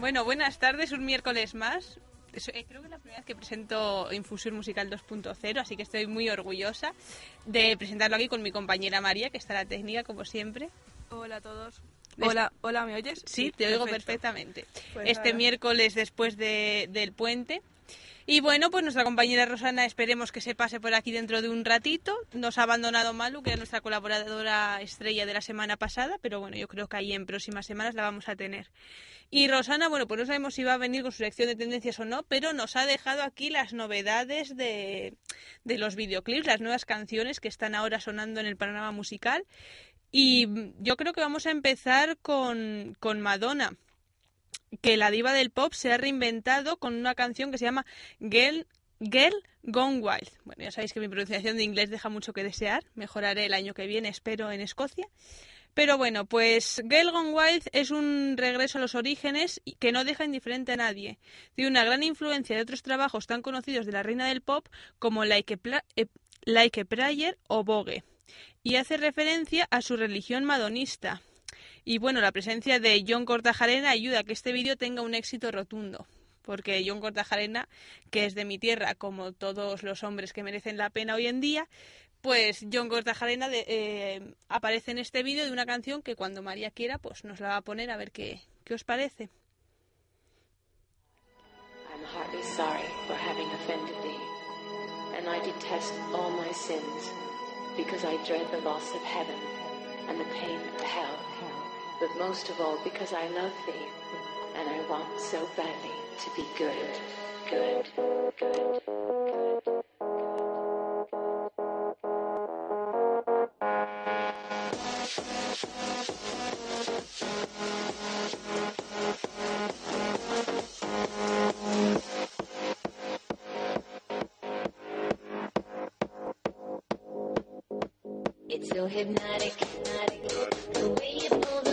Bueno, buenas tardes, un miércoles más. Eh, Creo que es la primera vez que presento Infusión Musical 2.0, así que estoy muy orgullosa de presentarlo aquí con mi compañera María, que está la técnica, como siempre. Hola a todos. Hola, hola, ¿me oyes? Sí, te oigo perfectamente. Pues este nada. miércoles después de- del puente. Y bueno, pues nuestra compañera Rosana esperemos que se pase por aquí dentro de un ratito. Nos ha abandonado Malu, que era nuestra colaboradora estrella de la semana pasada, pero bueno, yo creo que ahí en próximas semanas la vamos a tener. Y Rosana, bueno, pues no sabemos si va a venir con su sección de tendencias o no, pero nos ha dejado aquí las novedades de, de los videoclips, las nuevas canciones que están ahora sonando en el panorama musical. Y yo creo que vamos a empezar con, con Madonna, que la diva del pop se ha reinventado con una canción que se llama Girl, Girl Gone Wild. Bueno, ya sabéis que mi pronunciación de inglés deja mucho que desear. Mejoraré el año que viene, espero, en Escocia. Pero bueno, pues Girl Gone Wild es un regreso a los orígenes que no deja indiferente a nadie. Tiene una gran influencia de otros trabajos tan conocidos de la reina del pop como Like eh, like a Prayer o Vogue. Y hace referencia a su religión madonista. Y bueno, la presencia de John Cortajarena ayuda a que este vídeo tenga un éxito rotundo. Porque John Cortajarena, que es de mi tierra, como todos los hombres que merecen la pena hoy en día, pues John Cortajarena de- eh, aparece en este vídeo de una canción que cuando María quiera, pues nos la va a poner a ver qué, qué os parece. I'm heartily sorry for having offended thee, and I detest all my sins, because I dread the loss of heaven and the pain of but most of all because I love thee, and I want so badly to be good, good, good, good. It's so hypnotic, hypnotic. The way you pull on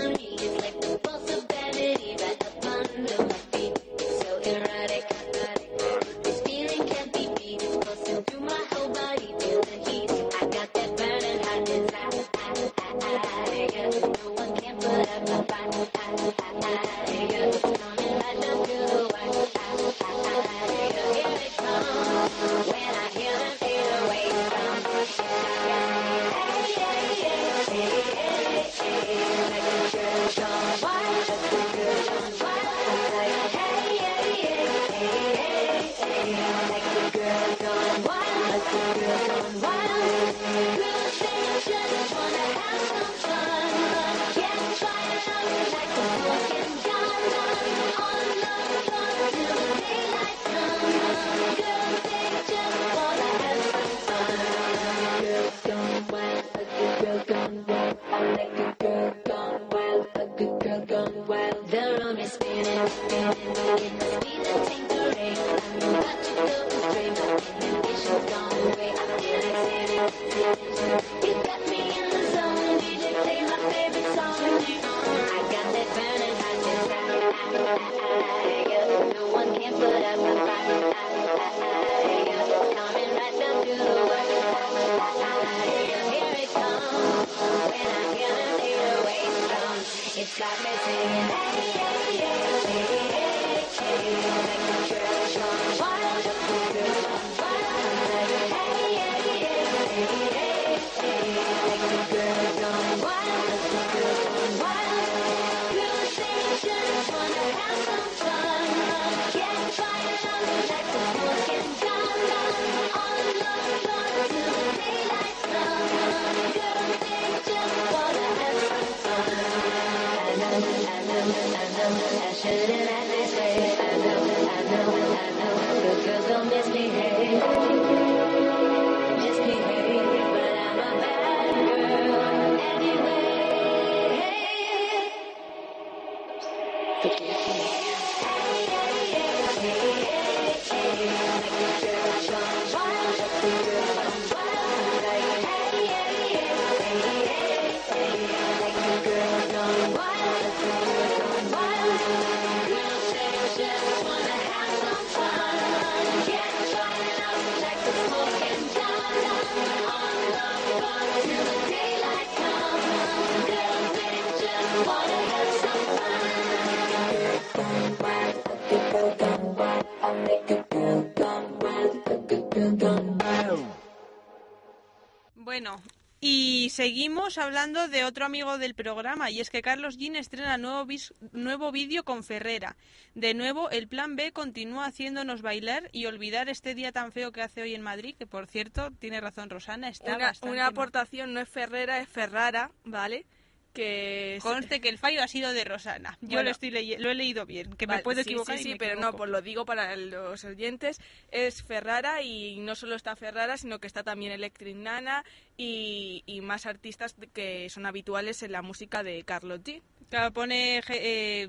seguimos hablando de otro amigo del programa, y es que Carlos Jean estrena nuevo, vis- nuevo vídeo con Ferrera. De nuevo, el plan B continúa haciéndonos bailar y olvidar este día tan feo que hace hoy en Madrid, que por cierto, tiene razón Rosana, está Una, bastante una mal. aportación no es Ferrera, es Ferrara, ¿vale? Que Conste que el fallo ha sido de Rosana. Yo Bueno. lo, estoy lo he leído bien, que me puedo sí, equivocar. Sí, y sí, me pero no, pues lo digo para los oyentes. Es Ferrara y no solo está Ferrara, sino que está también Electric Nana y, y más artistas que son habituales en la música de Carlos G. Claro, pone, eh,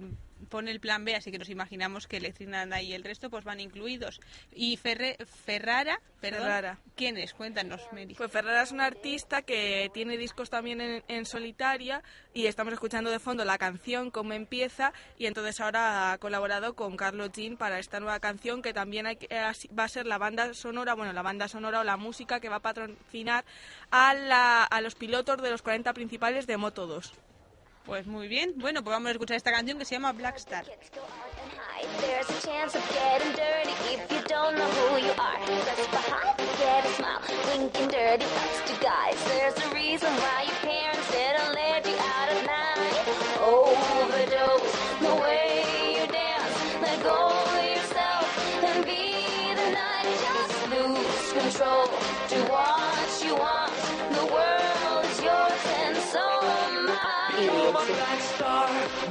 pone el plan B, así que nos imaginamos que Electric Nana y el resto pues van incluidos. Y Ferre, Ferrara, perdón, Ferrara. ¿quién es? Cuéntanos, Mary. Pues Ferrara es una artista que tiene discos también en, en solitaria y estamos escuchando de fondo la canción, cómo empieza, y entonces ahora ha colaborado con Carlos Jean para esta nueva canción que también hay eh, va a ser la banda sonora, bueno, la banda sonora o la música que va a patrocinar a, la- a los pilotos de los 40 principales de Moto 2. Pues muy bien. Bueno, pues vamos a escuchar esta canción que se llama Black Star. Kids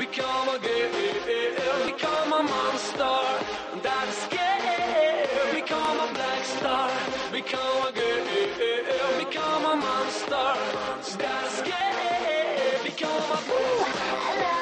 become a girl, become a monster. That's scary. Become a black star, become a girl, become a monster. That's scary. Become a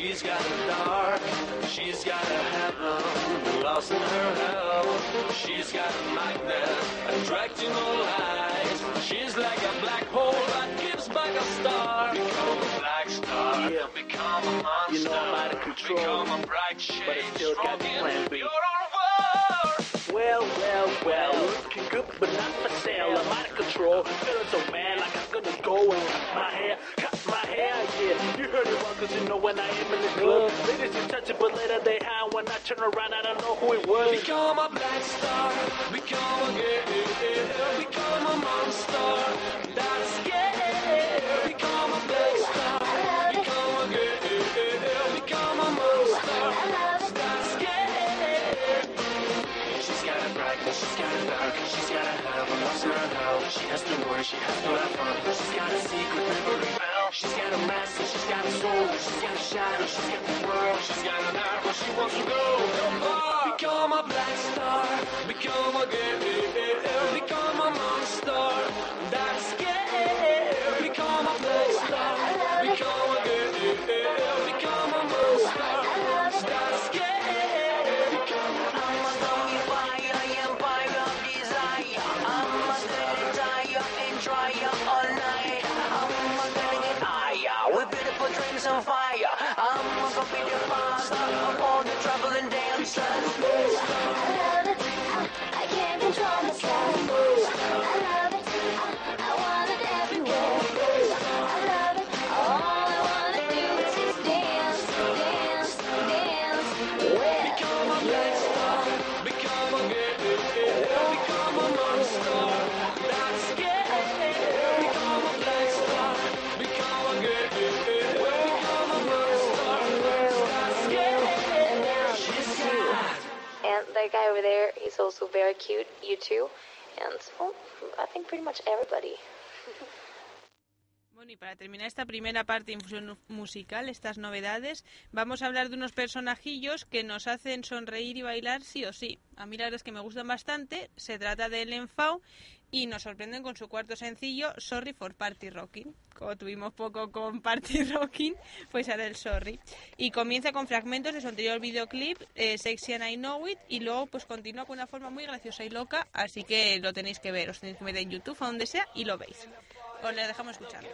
she's got a dark. She's got a heaven lost in her hell. She's got a magnet attracting all eyes. She's like a black hole that gives back a star. Become a black star. Yeah. Become a monster. You know I'm out of control, Become a bright shade. but I still got strong plan B. Well, well, well, looking good but not for sale. I'm out of control, feeling so mad like I'm gonna go and cut my hair, cut my hair, yeah. You heard it wrong cause you know when I am in the club. Ladies you touch it but later they hide. When I turn around I don't know who it was. Become a black star, become a girl, become a monster. Got a she's got the world. She's got an eye where she wants to go. Become a black star, become a girl, become a monster. That's scary. Become a black star, become a girl, become a monster. That's scary. Become a black star. I love it. I, over there, he's also very cute. You too. And well, I think pretty much everybody. Bueno, y para terminar esta primera parte de infusión musical, estas novedades, vamos a hablar de unos personajillos que nos hacen sonreír y bailar sí o sí. A mí la verdad es que me gustan bastante. Se trata de Ellen Fau y nos sorprenden con su cuarto sencillo, Sorry for Party Rocking. Como tuvimos poco con Party Rocking, pues ahora el Sorry. Y comienza con fragmentos de su anterior videoclip, eh, Sexy and I Know It, y luego pues continúa con una forma muy graciosa y loca, así que lo tenéis que ver, os tenéis que meter en YouTube o donde sea y lo veis. Os lo dejamos escuchando.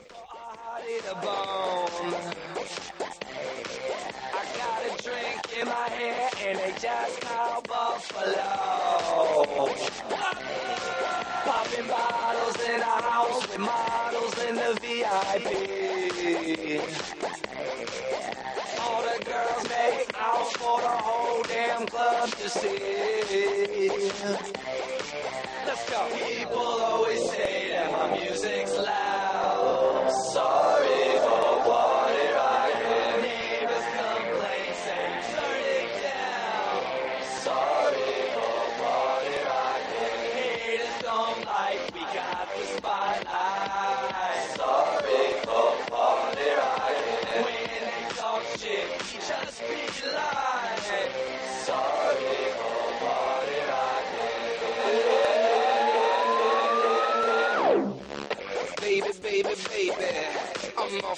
Popping bottles in a house with models in the VIP. All the girls make out for the whole damn club to see. Let's go. People always say that my music's loud. Sorry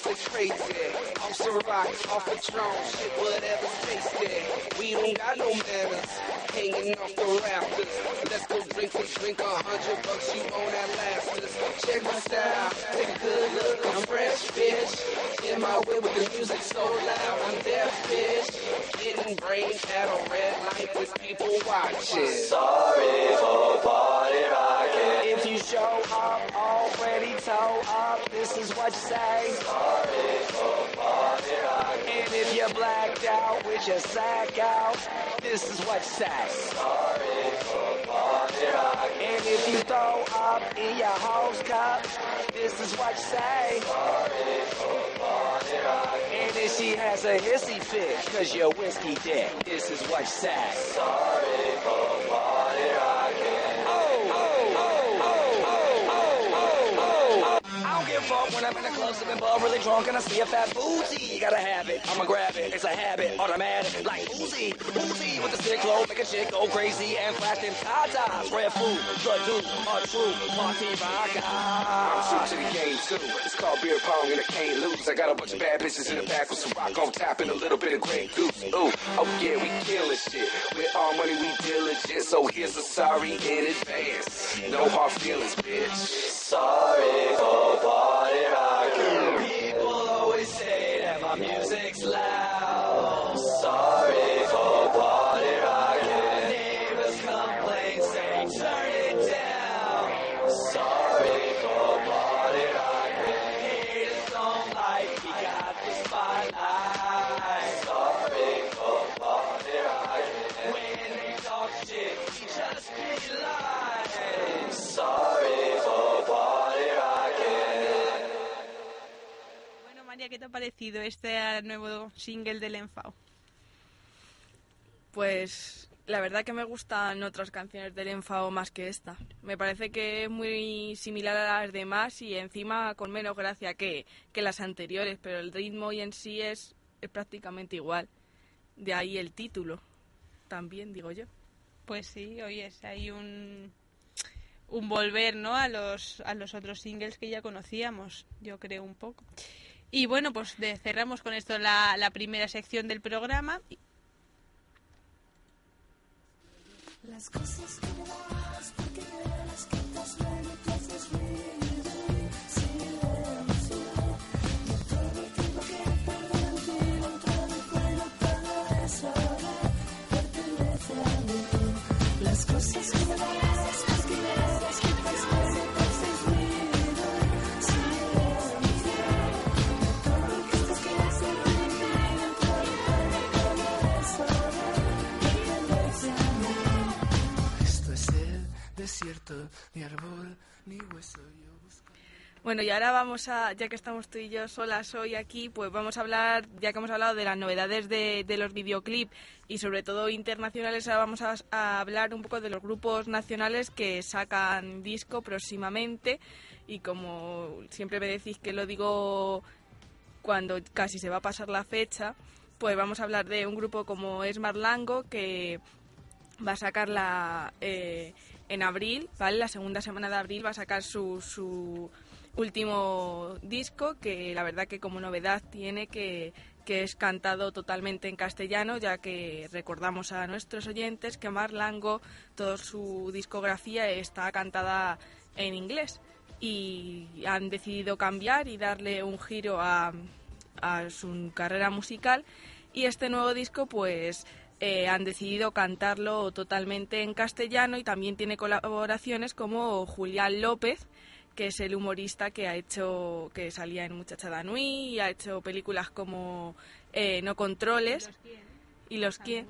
I'm awfully crazy. Off some rock, off a Patron, shit, whatever's tasty. We don't got no manners, hanging off the rafters. Let's go drink a drink, a hundred bucks, you own that last us. Check my style, take a good look, I'm fresh, bitch. in my way with the music so loud. I'm deaf, bitch. Getting brain at a red light with people watching. Sorry for party rocking. Show up already toe up, this is what you say. Sorry for party. And if you're blacked out with your sack out, this is what you say. Sorry for party. And if you throw up in your hose cup, this is what you say. Party. And if she has a hissy fit, cause you're whiskey dick, this is what you say. Sorry for party I don't give a fuck when I'm in the club sipping bub really drunk and I see a fat booty. You gotta have it, I'ma grab it. It's a habit, automatic, like Uzi. Uzi with the sick flow, make a chick go crazy and flash them tatas. Red food, the dude, untrue, party rocker. I'm true to the game too. It's called beer pong and I can't lose. I got a bunch of bad bitches in the back with some rock on tap and a little bit of Grey Goose. Ooh, oh yeah, we killing shit. With all money we diligent, so here's a sorry in advance. No hard feelings, bitch. Sorry for ha parecido este nuevo single del Enfao? Pues la verdad que me gustan otras canciones del Enfao más que esta. Me parece que es muy similar a las demás y encima con menos gracia que, que las anteriores, pero el ritmo y en sí es, es prácticamente igual. De ahí el título, también digo yo. Pues sí, hoy es hay un, un volver ¿no? a, los, a los otros singles que ya conocíamos, yo creo un poco. Y bueno, pues cerramos con esto la, primera sección del programa. Bueno, y ahora vamos a, ya que estamos tú y yo solas hoy aquí, pues vamos a hablar, ya que hemos hablado de las novedades de, los videoclips y sobre todo internacionales, ahora vamos a, a hablar un poco de los grupos nacionales que sacan disco próximamente y como siempre me decís que lo digo cuando casi se va a pasar la fecha, pues vamos a hablar de un grupo como es Marlango que va a sacarla eh, en abril, ¿vale? La segunda semana de abril va a sacar su, su último disco, que la verdad que como novedad tiene que, que es cantado totalmente en castellano, ya que recordamos a nuestros oyentes que Marlango, toda su discografía está cantada en inglés. Y han decidido cambiar y darle un giro a, a su carrera musical. Y este nuevo disco pues eh, han decidido cantarlo totalmente en castellano y también tiene colaboraciones como Julián López que es el humorista que ha hecho que salía en Muchachada Nui y ha hecho películas como eh, No Controles y Los Quién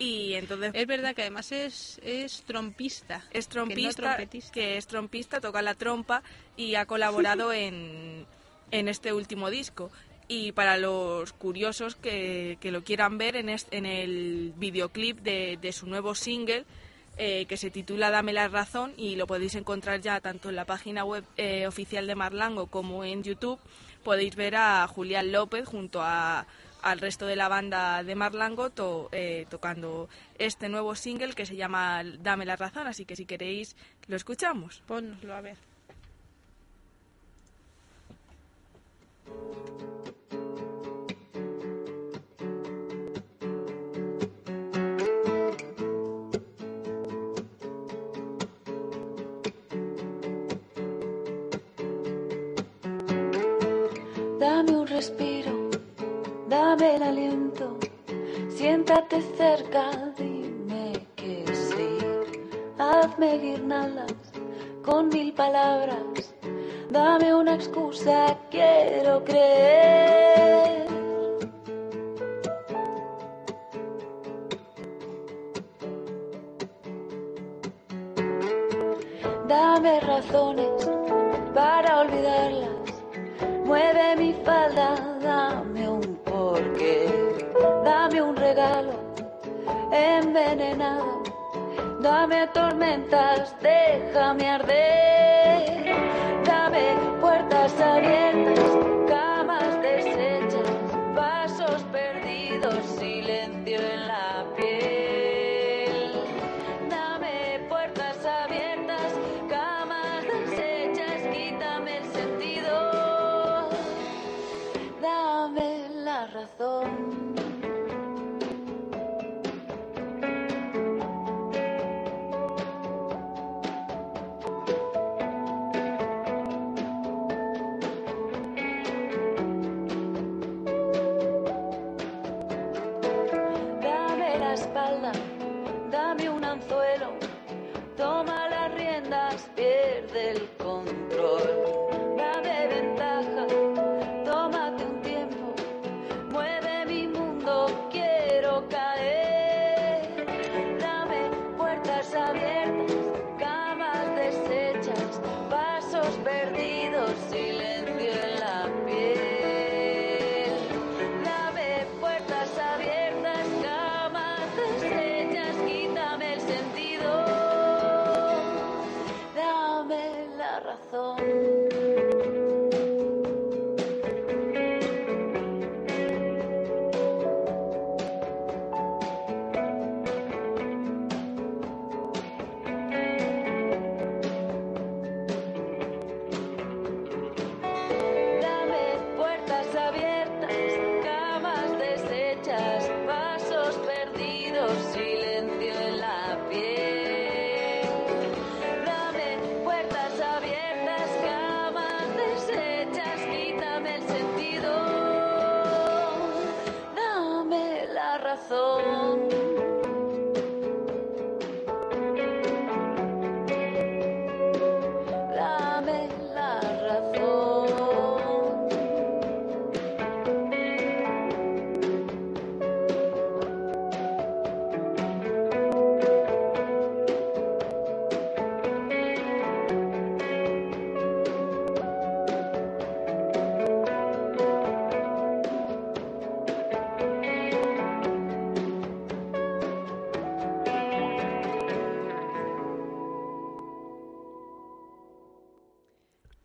y entonces Es verdad que además es, es trompista. es que no trompista, trompetista. que es trompista, toca la trompa y ha colaborado en, en este último disco. Y para los curiosos que, que lo quieran ver en, est- en el videoclip de, de su nuevo single, eh, que se titula Dame la razón y lo podéis encontrar ya tanto en la página web eh, oficial de Marlango como en YouTube, podéis ver a Julián López junto a, al resto de la banda de Marlango eh, tocando este nuevo single que se llama Dame la razón, así que si queréis lo escuchamos. Pónnoslo a ver. Respiro, dame el aliento, siéntate cerca, dime que sí. Hazme guirnaldas con mil palabras, dame una excusa, quiero creer. Dame razones envenenado. Dame tormentas, déjame arder. Dame puertas abiertas,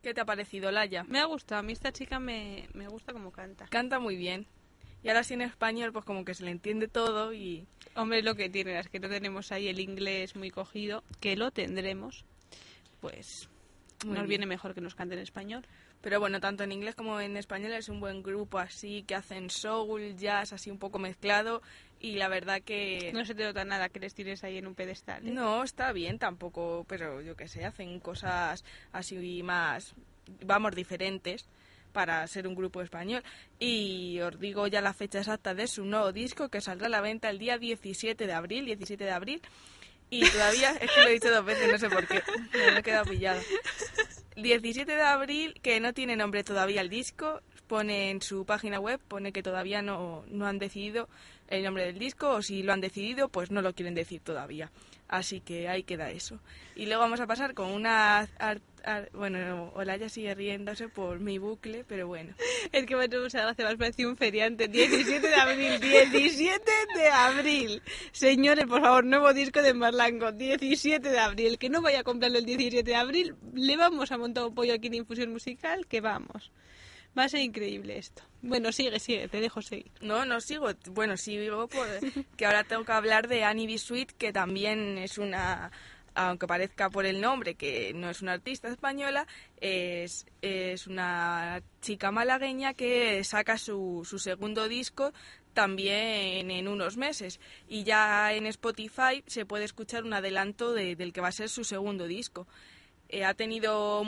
¿Qué te ha parecido, Laya? Me ha gustado, a mí esta chica me, me gusta como canta. Canta muy bien. Y ahora sí en español, pues como que se le entiende todo y... Hombre, lo que tiene es que no tenemos ahí el inglés muy cogido, que lo tendremos, pues Muy nos bien. viene mejor que nos cante en español. Pero bueno, tanto en inglés como en español es un buen grupo así, que hacen soul, jazz, así un poco mezclado. Y la verdad que... No se te nota nada que les tires ahí en un pedestal. ¿eh? No, está bien tampoco, pero yo qué sé, hacen cosas así más, vamos, diferentes para ser un grupo español. Y os digo ya la fecha exacta de su nuevo disco que saldrá a la venta el día 17 de abril, 17 de abril. Y todavía, es que lo he dicho dos veces, no sé por qué, me he quedado pillada. 17 de abril, que no tiene nombre todavía el disco, pone en su página web, pone que todavía no, no han decidido el nombre del disco, o si lo han decidido, pues no lo quieren decir todavía. Así que ahí queda eso. Y luego vamos a pasar con una... ar- ar- bueno, Olaya sigue riéndose por mi bucle, pero bueno. Es que me ha hecho mucha gracia, me has parecido un feriante. 17 de abril, 17 de abril. Señores, por favor, nuevo disco de Marlango, 17 de abril. Que no vaya a comprarlo el 17 de abril, le vamos a montar un pollo aquí en Infusión Musical, que vamos. Va a ser increíble esto. Bueno, sigue, sigue, te dejo seguir. No, no sigo. Bueno, sigo porque ahora tengo que hablar de Annie B. Sweet, que también es una, aunque parezca por el nombre que no es una artista española, es, es una chica malagueña que saca su, su segundo disco también en unos meses. Y ya en Spotify se puede escuchar un adelanto de- del que va a ser su segundo disco. Eh, ha tenido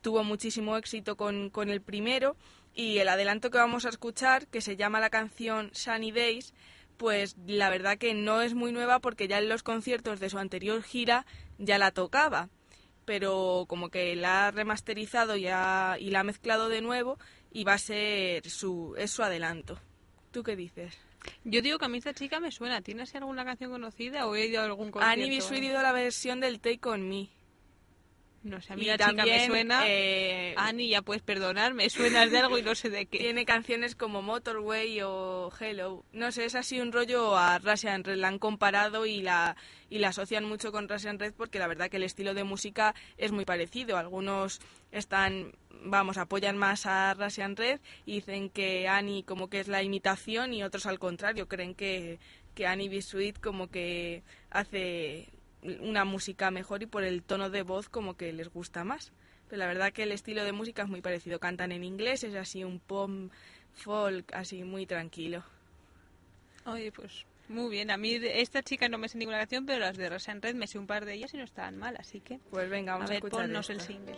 tuvo muchísimo éxito con, con el primero Y el adelanto que vamos a escuchar, que se llama la canción Sunny Days, pues la verdad que no es muy nueva porque ya en los conciertos de su anterior gira ya la tocaba. Pero como que la ha remasterizado ya y la ha mezclado de nuevo y va a ser su, es su adelanto. ¿Tú qué dices? Yo digo que a mí esta chica me suena. ¿Tienes alguna canción conocida o he ido a algún concierto? Annie B. Sweet ido a la versión del Take On Me. No sé, a mí Y chica me también, suena. eh, Annie, ya puedes perdonar, me suenas de algo y no sé de qué. Tiene canciones como Motorway o Hello. No sé, es así un rollo a Russian Red. La han comparado y la, y la asocian mucho con Russian Red porque la verdad que el estilo de música es muy parecido. Algunos están, vamos, apoyan más a Russian Red y dicen que Annie como que es la imitación y otros al contrario, creen que, que Annie B. Sweet como que hace una música mejor y por el tono de voz como que les gusta más. Pero la verdad que el estilo de música es muy parecido. Cantan en inglés, es así un pop folk, así muy tranquilo. Oye, pues muy bien. A mí esta chica no me sé ninguna canción, pero las de Rosa Red me sé un par de ellas y no estaban mal, así que. Pues venga, vamos a a, ver, escuchar ponnos el esta. single.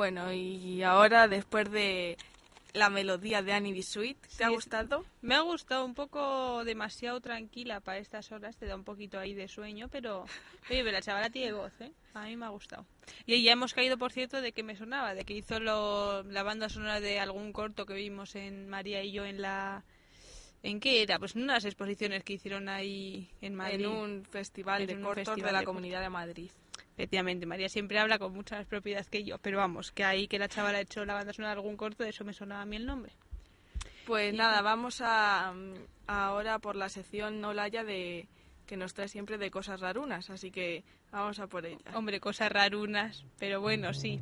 Bueno, y ahora después de la melodía de Annie B. Sweet. ¿Te ha Sí, gustado? Me ha gustado un poco demasiado tranquila para estas horas, te da un poquito ahí de sueño, pero oye, pero la chavala tiene voz, ¿eh? A mí me ha gustado. Y ya hemos caído, por cierto, de que me sonaba, de que hizo lo- la banda sonora de algún corto que vimos en María y yo en la... ¿En qué era? Pues en unas exposiciones que hicieron ahí en Madrid. En un festival En de un cortos festival de la de Comunidad de Madrid. Efectivamente, María siempre habla con mucha más propiedad que yo, pero vamos, que ahí que la chavala ha hecho la banda sonora de algún corto, de eso me sonaba a mí el nombre. Pues nada, vamos a mm, ahora por la sección Olaya de que nos trae siempre de cosas rarunas, así que vamos a por ella. Hombre, cosas rarunas, pero bueno, sí.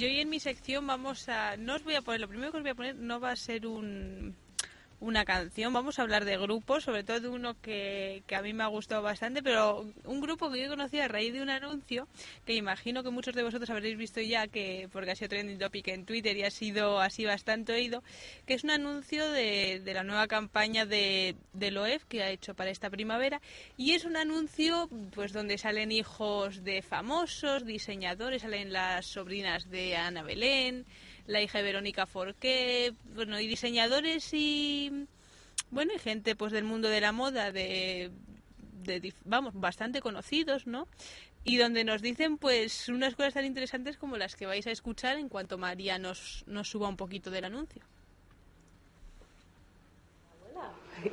Yo hoy en mi sección vamos a... No os voy a poner, lo primero que os voy a poner no va a ser un, una canción, vamos a hablar de grupos, sobre todo de uno que, que a mí me ha gustado bastante, pero un grupo que yo conocí a raíz de un anuncio que imagino que muchos de vosotros habréis visto ya, que porque ha sido trending topic en Twitter y ha sido así bastante oído, que es un anuncio de, de la nueva campaña de, de LOEF que ha hecho para esta primavera. Y es un anuncio pues donde salen hijos de famosos, diseñadores, salen las sobrinas de Ana Belén, la hija de Verónica Forqué, bueno, y diseñadores y bueno, y gente pues del mundo de la moda de, de dif- vamos, bastante conocidos, ¿no? Y donde nos dicen pues unas cosas tan interesantes como las que vais a escuchar en cuanto María nos, nos suba un poquito del anuncio.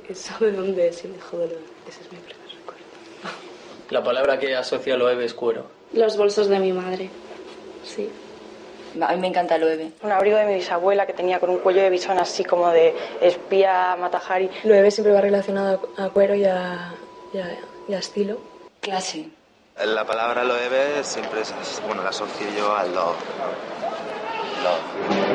¿Eso de dónde es el hijo de. Ese es mi primer recuerdo. La palabra que asocia Loewe es cuero. Los bolsos de mi madre. Sí. A mí me encanta el Loewe. Un abrigo de mi bisabuela que tenía con un cuello de bisón así como de espía Matajari. Loewe siempre va relacionado a cuero y a, y a- y a estilo. Clase. La palabra loewe siempre es, bueno, la asocio yo al love. Love.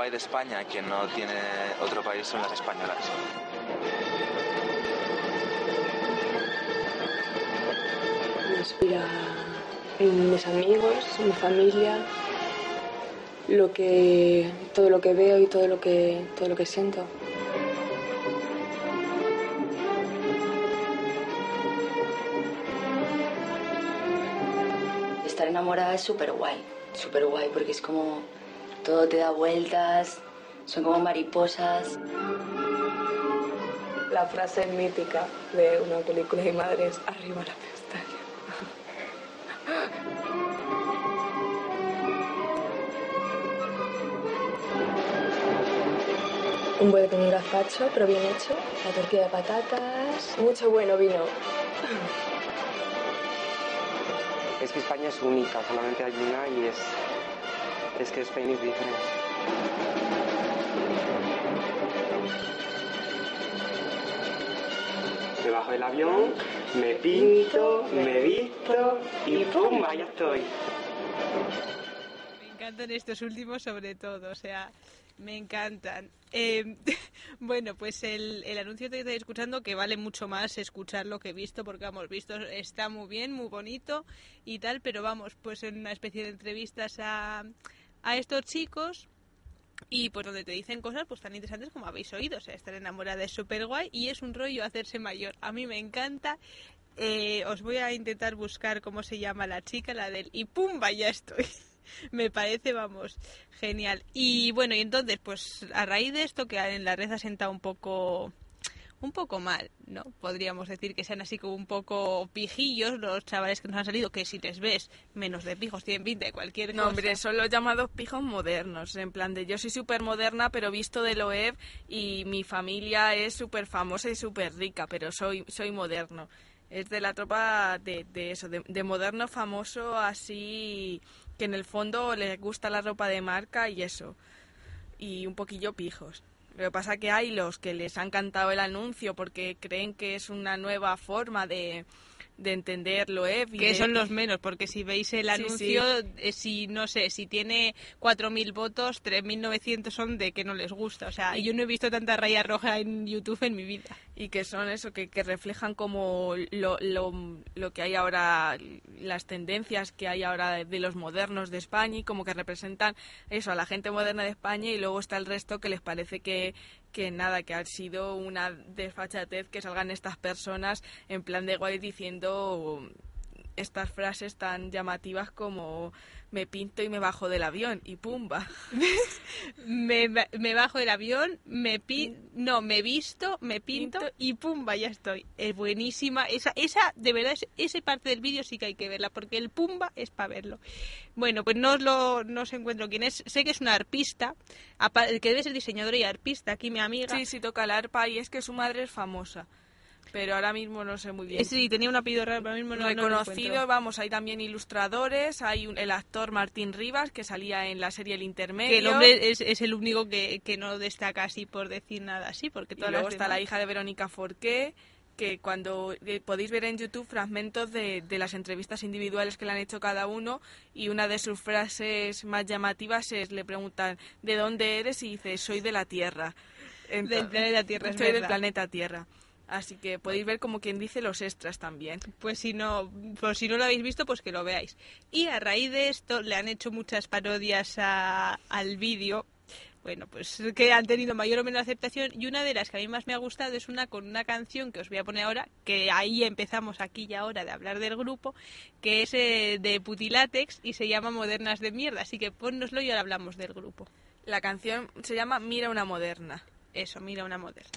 Guay de España, que no tiene otro país, son las españolas. Me inspira en mis amigos, en mi familia, lo que, todo lo que veo y todo lo que, todo lo que siento. Estar enamorada es súper guay. Súper guay porque es como todo te da vueltas, son como mariposas. La frase mítica de una película de mi madre es arriba la pestaña. Un buen con un gazpacho, pero bien hecho. La tortilla de patatas. Mucho bueno vino. Es que España es única, solamente hay una y es, es que Spain is different. me bajo del avión, me pinto, me visto y ¡pum! ya estoy. Me encantan estos últimos sobre todo, o sea, me encantan. Eh, bueno, pues el, el anuncio que estáis escuchando, que vale mucho más escuchar lo que he visto, porque hemos visto, está muy bien, muy bonito y tal, pero vamos, pues en una especie de entrevistas a, a estos chicos y pues donde te dicen cosas pues tan interesantes como habéis oído, o sea, estar enamorada es súper guay y es un rollo hacerse mayor. A mí me encanta. Eh, os voy a intentar buscar cómo se llama la chica, la del y pumba, ya estoy. me parece, vamos, genial. Y bueno, y entonces, pues a raíz de esto que en la red ha sentado un poco un poco mal, ¿no? Podríamos decir que sean así como un poco pijillos los chavales que nos han salido, que si les ves menos de pijos, tienen pinta de cualquier No, cosa. hombre, son los llamados pijos modernos, en plan de yo soy súper moderna, pero visto de Loev y mi familia es súper famosa y súper rica, pero soy, soy moderno. Es de la tropa de, de eso, de, de moderno famoso así que en el fondo les gusta la ropa de marca y eso. Y un poquillo pijos. Lo que pasa que hay los que les ha encantado el anuncio porque creen que es una nueva forma de, de entender Loev. y que son los menos, porque si veis el Sí, anuncio, eh, si no sé, si tiene 4.000 votos, 3.900 son de que no les gusta. O sea, Y- yo no he visto tanta raya roja en YouTube en mi vida. y que son eso, que, que reflejan como lo, lo, lo que hay ahora, las tendencias que hay ahora de, de los modernos de España y como que representan eso, a la gente moderna de España y luego está el resto que les parece que, que nada, que ha sido una desfachatez que salgan estas personas en plan de guay diciendo estas frases tan llamativas como me pinto y me bajo del avión y pumba. Me, me bajo del avión, me pi no, me visto, me pinto y pumba, ya estoy. Es buenísima. Esa, esa de verdad, es- esa parte del vídeo sí que hay que verla, porque el pumba es para verlo. Bueno, pues no os lo no os encuentro quién es. Sé que es una arpista, que debe ser diseñadora y arpista, aquí mi amiga. Sí, sí, toca el arpa y es que su madre es famosa. Pero ahora mismo no sé muy bien. Eh, Sí, tenía un apellido raro, pero ahora mismo no, no lo reconocido, vamos, hay también ilustradores, hay un- el actor Martín Rivas que salía en la serie El Intermedio. Que el hombre es, es el único que, que no destaca así por decir nada así, porque y todas luego está la demás- hija de Verónica Forqué, que cuando eh, podéis ver en YouTube fragmentos de, de las entrevistas individuales que le han hecho cada uno y una de sus frases más llamativas es le preguntan ¿de dónde eres? y dice soy de la Tierra. Del planeta Tierra, Soy del planeta Tierra. Así que podéis ver como quien dice los extras también. Pues si no, por si no lo habéis visto, pues que lo veáis. Y a raíz de esto le han hecho muchas parodias a- al vídeo. Bueno, pues que han tenido mayor o menor aceptación y una de las que a mí más me ha gustado es una con una canción que os voy a poner ahora, que ahí empezamos aquí y ahora de hablar del grupo, que es eh, de Putilátex y se llama Modernas de Mierda, así que ponnoslo y ahora hablamos del grupo. La canción se llama Mira una moderna. Eso, mira una moderna.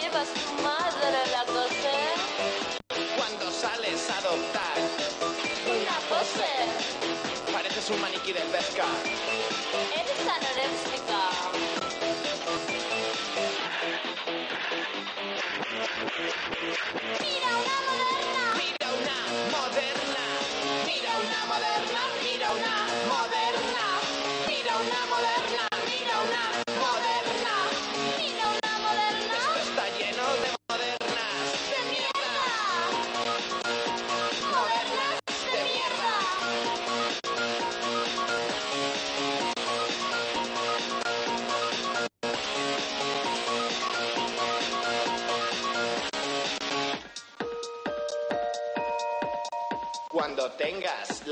Llevas tu madre la cose. Cuando sales a adoptar, Una pose. pareces un maniquí del Berca. Eres anoréxica. Mira una moderna. Mira una moderna. Mira una moderna. Mira una moderna. Mira una moderna.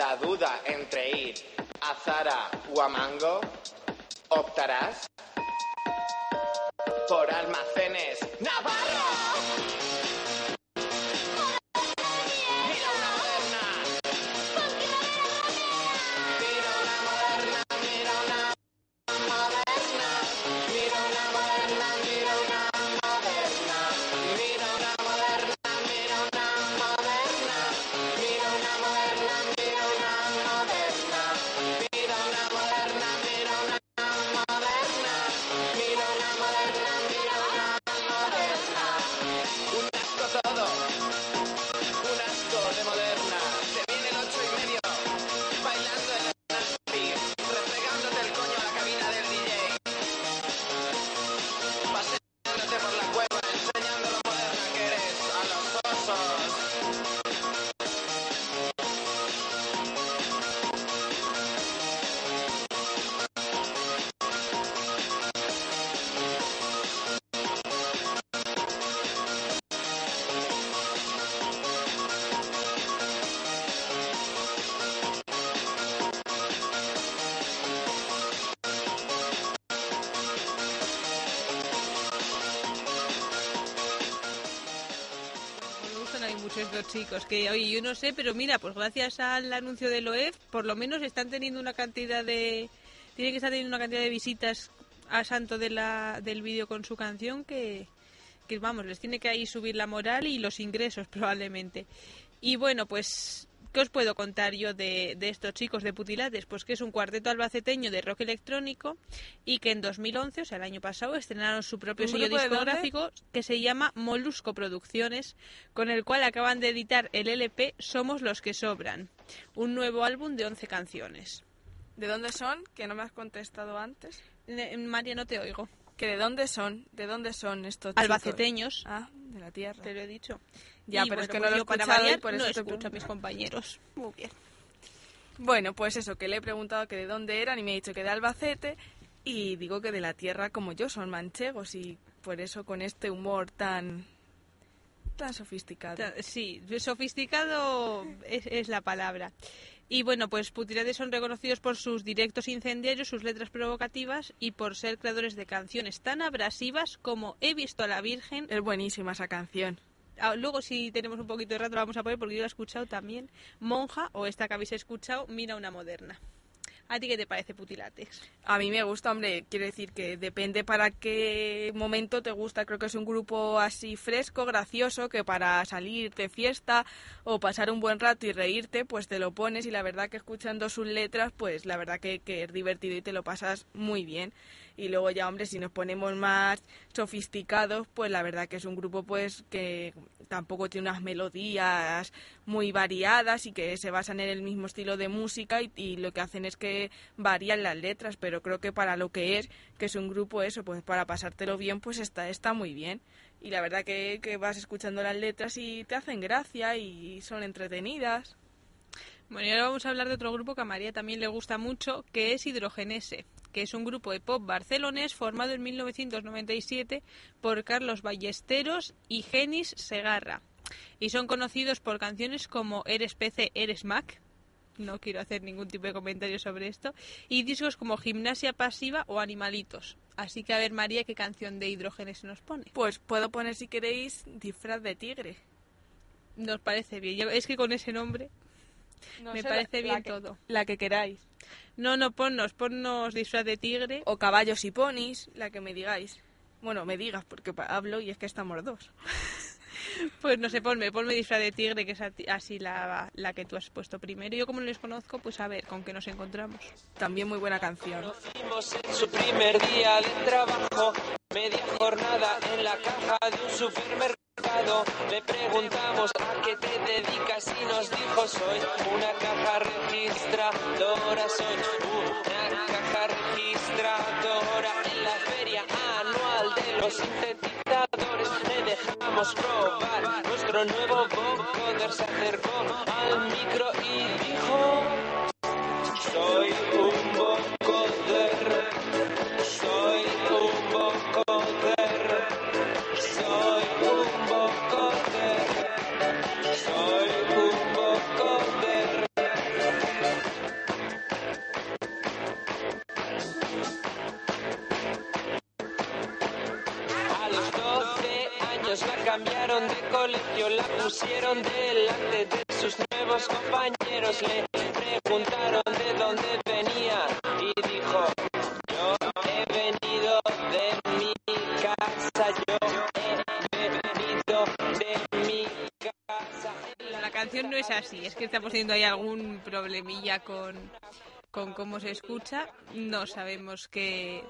La duda entre ir a Zara o a Mango, optarás estos chicos, que oye, yo no sé, pero mira, pues gracias al anuncio del OEF, por lo menos están teniendo una cantidad de... Tienen que estar teniendo una cantidad de visitas a santo de del vídeo con su canción que, que, vamos, les tiene que ahí subir la moral y los ingresos probablemente. Y bueno, pues ¿Qué os puedo contar yo de, de estos chicos de Putilates? Pues que es un cuarteto albaceteño de rock electrónico y que en 2011, o sea, el año pasado, estrenaron su propio ¿Un sello discográfico que se llama Molusco Producciones, con el cual acaban de editar el LP Somos los que sobran, un nuevo álbum de 11 canciones. ¿De dónde son? Que no me has contestado antes. María, no te oigo. ¿Que de dónde son? ¿De dónde son estos chicos? Albaceteños. Ah, de la tierra. Te lo he dicho. Ya, Y pero es que no pues lo he escuchado y por no eso te escucho a mis compañeros. Muy bien. Bueno, pues eso, que le he preguntado que de dónde eran y me ha dicho que de Albacete y digo que de la tierra como yo, son manchegos y por eso con este humor tan tan sofisticado. Sí, sofisticado es, es la palabra. Y bueno, pues Putilades son reconocidos por sus directos incendiarios, sus letras provocativas y por ser creadores de canciones tan abrasivas como He visto a la Virgen. Es buenísima esa canción. Ah, Luego, si tenemos un poquito de rato, la vamos a poner porque yo la he escuchado también. Monja, o esta que habéis escuchado, Mira una moderna. ¿A ti qué te parece Putilates? A mí me gusta, hombre, quiero decir que depende para qué momento te gusta. Creo que es un grupo así fresco, gracioso, que para salir de fiesta o pasar un buen rato y reírte, pues te lo pones y la verdad que escuchando sus letras, pues la verdad que, que es divertido y te lo pasas muy bien. Y luego ya, hombre, si nos ponemos más sofisticados, pues la verdad que es un grupo pues que tampoco tiene unas melodías muy variadas y que se basan en el mismo estilo de música y, lo que hacen es que varían las letras, pero creo que para lo que es, que es un grupo eso, pues para pasártelo bien, pues está, está muy bien. Y la verdad que, que vas escuchando las letras y te hacen gracia y son entretenidas. Bueno, y ahora vamos a hablar de otro grupo que a María también le gusta mucho, que es Hidrogenese, que es un grupo de pop barcelonés formado en 1997 por Carlos Ballesteros y Genis Segarra. Y son conocidos por canciones como Eres PC, Eres Mac. No quiero hacer ningún tipo de comentario sobre esto. Y discos como Gimnasia Pasiva o Animalitos. Así que a ver, María, ¿qué canción de Hidrogenese nos pone? Pues puedo poner, si queréis, disfraz de tigre. Nos parece bien. Es que con ese nombre... No Me sé, parece la- bien la que- todo. La que queráis. No, no, ponnos, ponnos disfraz de tigre. O caballos y ponis, la que me digáis. Bueno, me digas porque hablo y es que estamos dos. Pues no sé, ponme, ponme disfraz de tigre, que es así la, la que tú has puesto primero. Yo como no les conozco, pues a ver, con qué nos encontramos. También muy buena canción. Conocimos en su primer día de trabajo, media jornada en la caja de un supermercado. Le preguntamos a qué te dedicas y nos dijo soy una caja registradora, soy una caja registradora en la feria anual de los sintetizadores. Le dejamos probar nuestro nuevo vocoder, se acercó al micro y dijo soy no es que estamos teniendo ahí algún problemilla con, con cómo se escucha. No sabemos qué,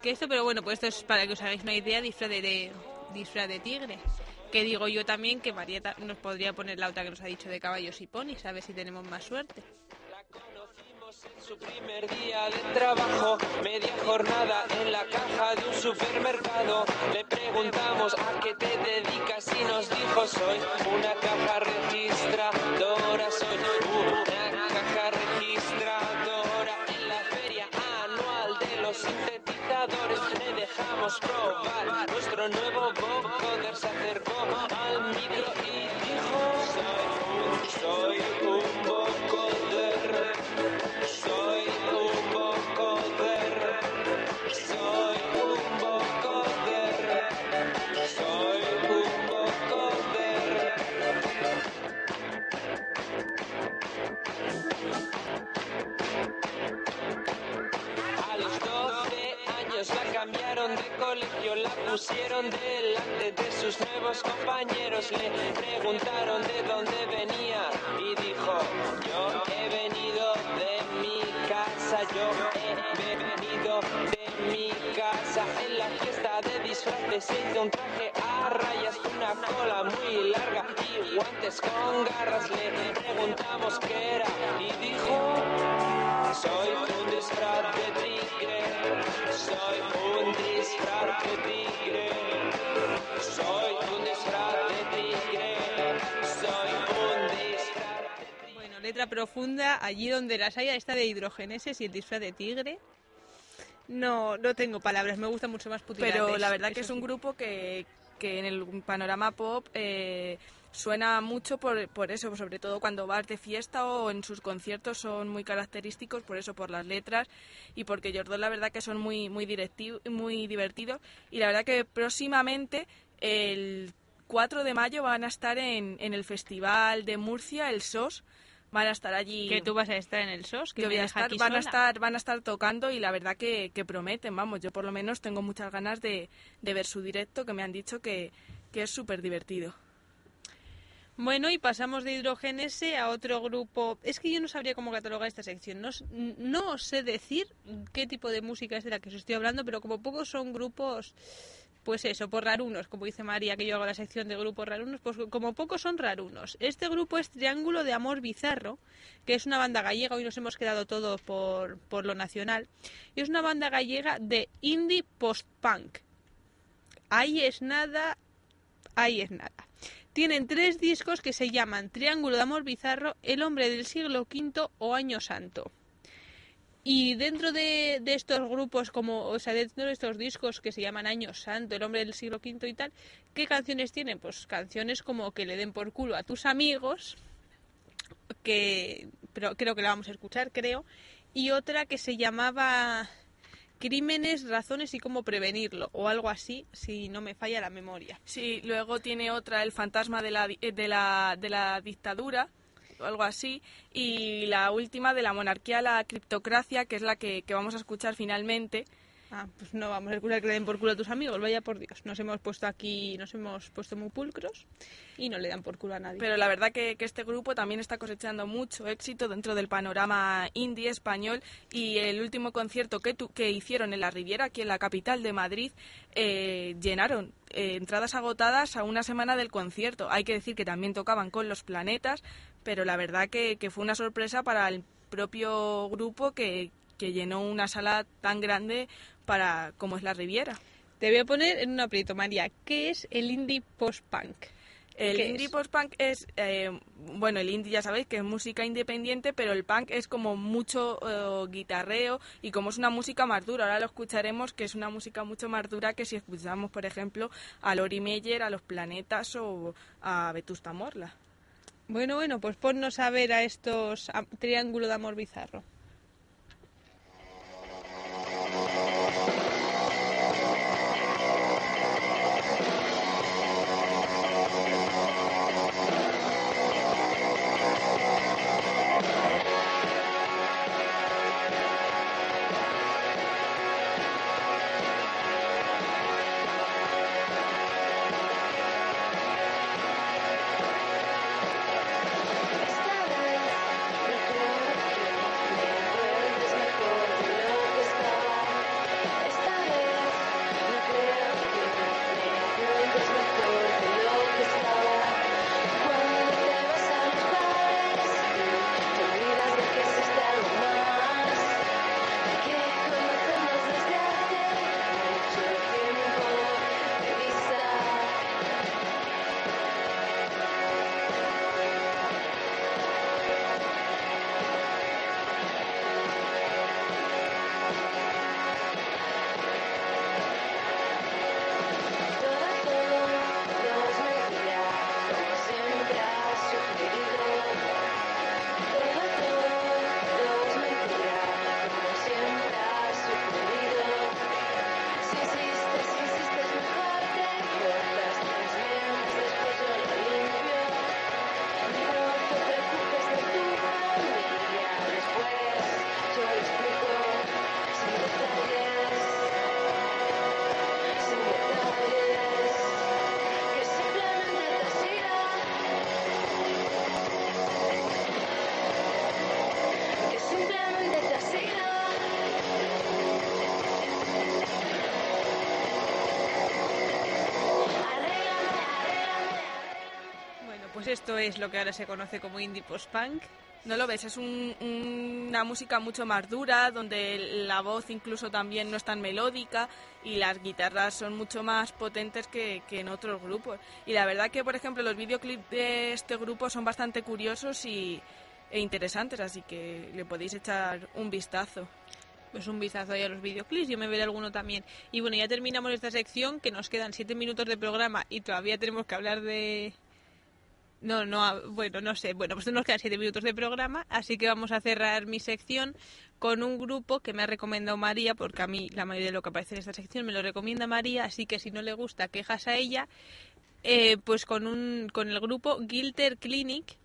qué esto, pero bueno, pues esto es para que os hagáis una idea, disfraz de, de- disfraz de tigre. Que digo yo también que Marieta nos podría poner la otra que nos ha dicho de caballos y ponis, a ver si tenemos más suerte. En su primer día de trabajo, media jornada en la caja de un supermercado. Le preguntamos a qué te dedicas y nos dijo soy una caja registradora, pusieron delante de sus nuevos compañeros. Le preguntaron de dónde venía y dijo, yo he venido de mi casa, yo he venido de mi casa. En la fiesta de disfraces se un traje a rayas, una cola muy larga y guantes con garras. Le preguntamos qué era y dijo... Soy un disfraz de tigre, soy un disfraz de tigre, soy un disfraz de tigre, soy un disfraz Bueno, letra profunda, allí donde las haya, esta de hidrogeneses y el disfraz de tigre. No, no tengo palabras, me gusta mucho más Putilades. Pero la verdad que es un sí. grupo que, que en el panorama pop eh, suena mucho por, por eso, sobre todo cuando vas de fiesta o en sus conciertos son muy característicos, por eso, por las letras y porque ellos dos la verdad que son muy, muy, muy divertidos y la verdad que próximamente el 4 de mayo van a estar en, en el Festival de Murcia, el SOS, van a estar allí. Que tú vas a estar en el SOS, que Yo voy a estar, van a estar, van a estar tocando y la verdad que, que prometen, vamos, yo por lo menos tengo muchas ganas de, de ver su directo, que me han dicho que, que es súper divertido. Bueno, y pasamos de hidrogénese a otro grupo. Es que yo no sabría cómo catalogar esta sección. No, s- no sé decir qué tipo de música es de la que os estoy hablando, pero como pocos son grupos, pues eso, por rarunos, como dice María, que yo hago la sección de grupos rarunos, pues como pocos son rarunos. Este grupo es Triángulo de Amor Bizarro, que es una banda gallega, hoy nos hemos quedado todos por, por lo nacional, y es una banda gallega de indie post-punk. Ahí es nada, ahí es nada. Tienen tres discos que se llaman Triángulo de Amor Bizarro, El Hombre del Siglo V o Año Santo. Y dentro de, estos grupos, como, o sea, dentro de estos discos que se llaman Año Santo, El Hombre del Siglo V y tal, ¿qué canciones tienen? Pues canciones como Que le den por culo a tus amigos, que pero creo que la vamos a escuchar, creo, y otra que se llamaba Crímenes, razones y cómo prevenirlo, o algo así, si no me falla la memoria. Sí, luego tiene otra, El fantasma de la, eh, de la, de la dictadura, o algo así, y la última de la monarquía la criptocracia, que es la que, que vamos a escuchar finalmente. Ah, pues no vamos a escuchar que le den por culo a tus amigos, vaya por Dios. Nos hemos puesto aquí, nos hemos puesto muy pulcros y no le dan por culo a nadie. Pero la verdad que, que este grupo también está cosechando mucho éxito dentro del panorama indie español y el último concierto que, tu- que hicieron en la Riviera, aquí en la capital de Madrid, eh, llenaron eh, entradas agotadas a una semana del concierto. Hay que decir que también tocaban con los planetas, pero la verdad que, que fue una sorpresa para el propio grupo que, que llenó una sala tan grande para como es la Riviera. Te voy a poner en un aprieto, María. ¿Qué es el indie post-punk? El ¿Qué indie post-punk es, eh, bueno, el indie ya sabéis que es música independiente, pero el punk es como mucho eh, guitarreo y como es una música más dura. Ahora lo escucharemos que es una música mucho más dura que si escuchamos, por ejemplo, a Lori Meyer, a Los Planetas o a Vetusta Morla. Bueno, bueno, pues ponnos a ver a estos a- Triángulo de Amor Bizarro. Esto es lo que ahora se conoce como indie post-punk. ¿No lo ves? Es un- un- una música mucho más dura, donde la voz incluso también no es tan melódica y las guitarras son mucho más potentes que, que en otros grupos. Y la verdad que, por ejemplo, los videoclips de este grupo son bastante curiosos y, e interesantes, así que le podéis echar un vistazo. Pues un vistazo ahí a los videoclips, yo me veré alguno también. Y bueno, ya terminamos esta sección, que nos quedan siete minutos de programa y todavía tenemos que hablar de... No, no, ah, bueno, no sé. Bueno, pues nos quedan siete minutos de programa, así que vamos a cerrar mi sección con un grupo que me ha recomendado María, porque a mí la mayoría de lo que aparece en esta sección me lo recomienda María, así que si no le gusta, quejas a ella. Eh, pues con, un, con el grupo Gilter Clinic,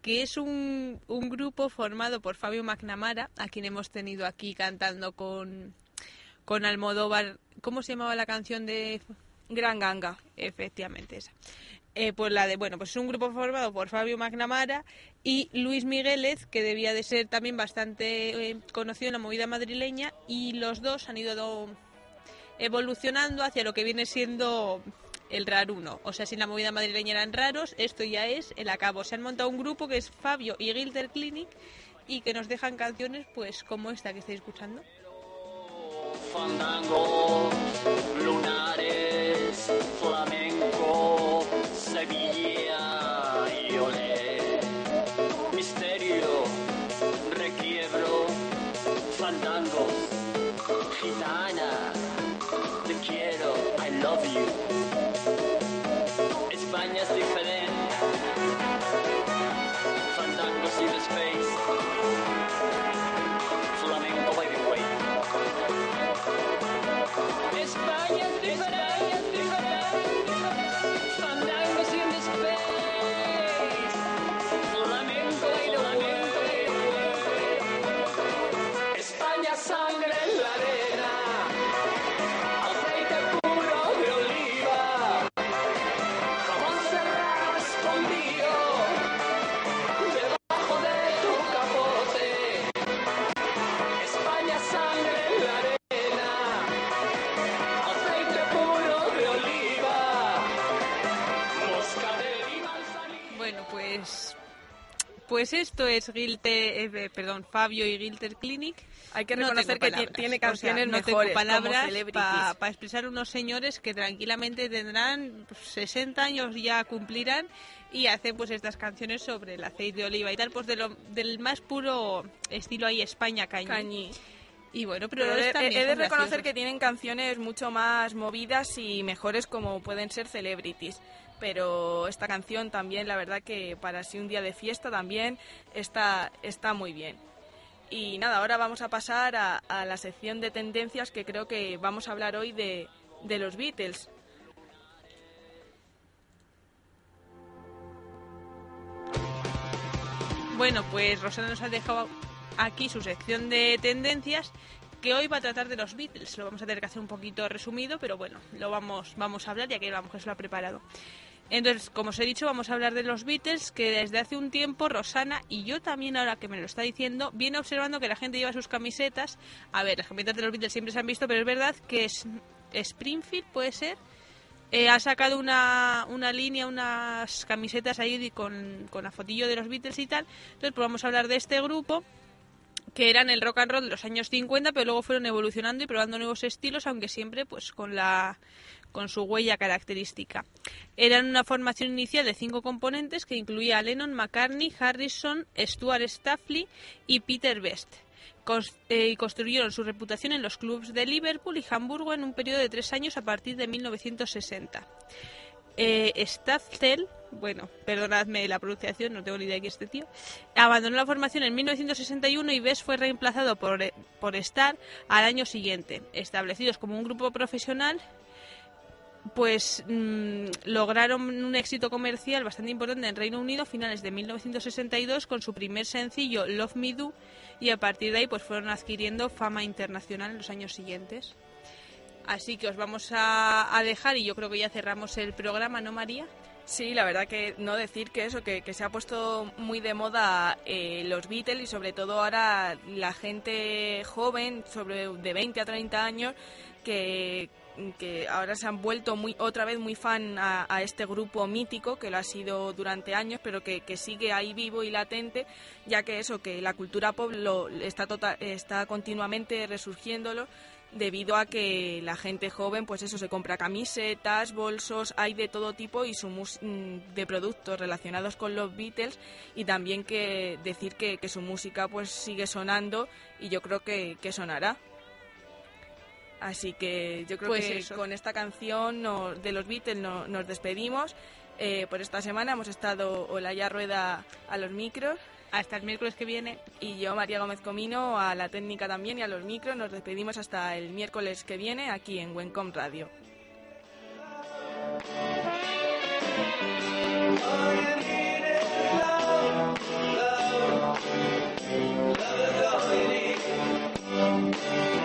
que es un, un grupo formado por Fabio McNamara, a quien hemos tenido aquí cantando con, con Almodóvar. ¿Cómo se llamaba la canción de Gran Ganga? Efectivamente, esa. Eh, pues la de, bueno, pues es un grupo formado por Fabio McNamara y Luis Migueles, que debía de ser también bastante eh, conocido en la movida madrileña, y los dos han ido do- evolucionando hacia lo que viene siendo el raruno. O sea, si en la movida madrileña eran raros, esto ya es el acabo. Se han montado un grupo que es Fabio y Gilter Clinic y que nos dejan canciones pues como esta que estáis escuchando. fandango, lunares, Sevilla y olé. Misterio, requiebro, fandango, gitana, Pues esto es Gilte, eh, perdón, Fabio y Gilter Clinic. Hay que No reconocer que palabras. tiene O sea, canciones no mejores tengo como palabras para expresar unos señores que tranquilamente tendrán pues, 60 años ya cumplirán y hacen pues estas canciones sobre el aceite de oliva y tal, pues de lo, del más puro estilo ahí España cañí. Cañí. Y bueno, pero, Pero he, de reconocer graciosos. que tienen canciones mucho más movidas y mejores como pueden ser Celebrities. Pero esta canción también, la verdad que para así un día de fiesta también está, está muy bien. Y nada, ahora vamos a pasar a, la sección de tendencias que creo que vamos a hablar hoy de, de los Beatles. Bueno, pues Rosana nos ha dejado aquí su sección de tendencias que hoy va a tratar de los Beatles. Lo vamos a tener que hacer un poquito resumido, pero bueno, lo vamos, vamos a hablar ya que vamos que se lo ha preparado. Entonces, como os he dicho, vamos a hablar de los Beatles, que desde hace un tiempo Rosana y yo también, ahora que me lo está diciendo, viene observando que la gente lleva sus camisetas. A ver, las camisetas de los Beatles siempre se han visto, pero es verdad que es Springfield, puede ser. Eh, ha sacado una, una línea, unas camisetas ahí con, con la fotillo de los Beatles y tal. Entonces, pues vamos a hablar de este grupo que eran el rock and roll de los años 50, pero luego fueron evolucionando y probando nuevos estilos, aunque siempre pues con la con su huella característica. Eran una formación inicial de cinco componentes que incluía a Lennon, McCartney, Harrison, Stuart Staffley y Peter Best. Cons- eh, construyeron su reputación en los clubs de Liverpool y Hamburgo en un periodo de tres años a partir de 1960. Eh, Stafzel, bueno, perdonadme la pronunciación, no tengo ni idea de quién es este tío, abandonó la formación en 1961 y Best fue reemplazado por, eh, por Star al año siguiente. Establecidos como un grupo profesional, pues mm, lograron un éxito comercial bastante importante en Reino Unido a finales de 1962 con su primer sencillo Love Me Do y a partir de ahí pues fueron adquiriendo fama internacional en los años siguientes. Así que os vamos a, dejar y yo creo que ya cerramos el programa, ¿no, María? Sí, la verdad que no decir que eso, que, que se ha puesto muy de moda eh, los Beatles y sobre todo ahora la gente joven, sobre de 20 a 30 años, que, que ahora se han vuelto muy otra vez muy fan a, este grupo mítico, que lo ha sido durante años, pero que, sigue ahí vivo y latente, ya que eso, que la cultura pop lo, está, tota- está continuamente resurgiéndolo debido a que la gente joven, pues eso, se compra camisetas, bolsos, hay de todo tipo y su mus- mm, de productos relacionados con los Beatles y también que decir que, que su música pues sigue sonando y yo creo que sonará. Así que yo creo Pues que eso. con esta canción no- de los Beatles no- nos despedimos. Eh, por esta semana hemos estado Olaya Rueda a los micros. Hasta el miércoles que viene. Y yo, María Gómez Comino, a la técnica también y a los micros. Nos despedimos hasta el miércoles que viene aquí en Wencom Radio. Love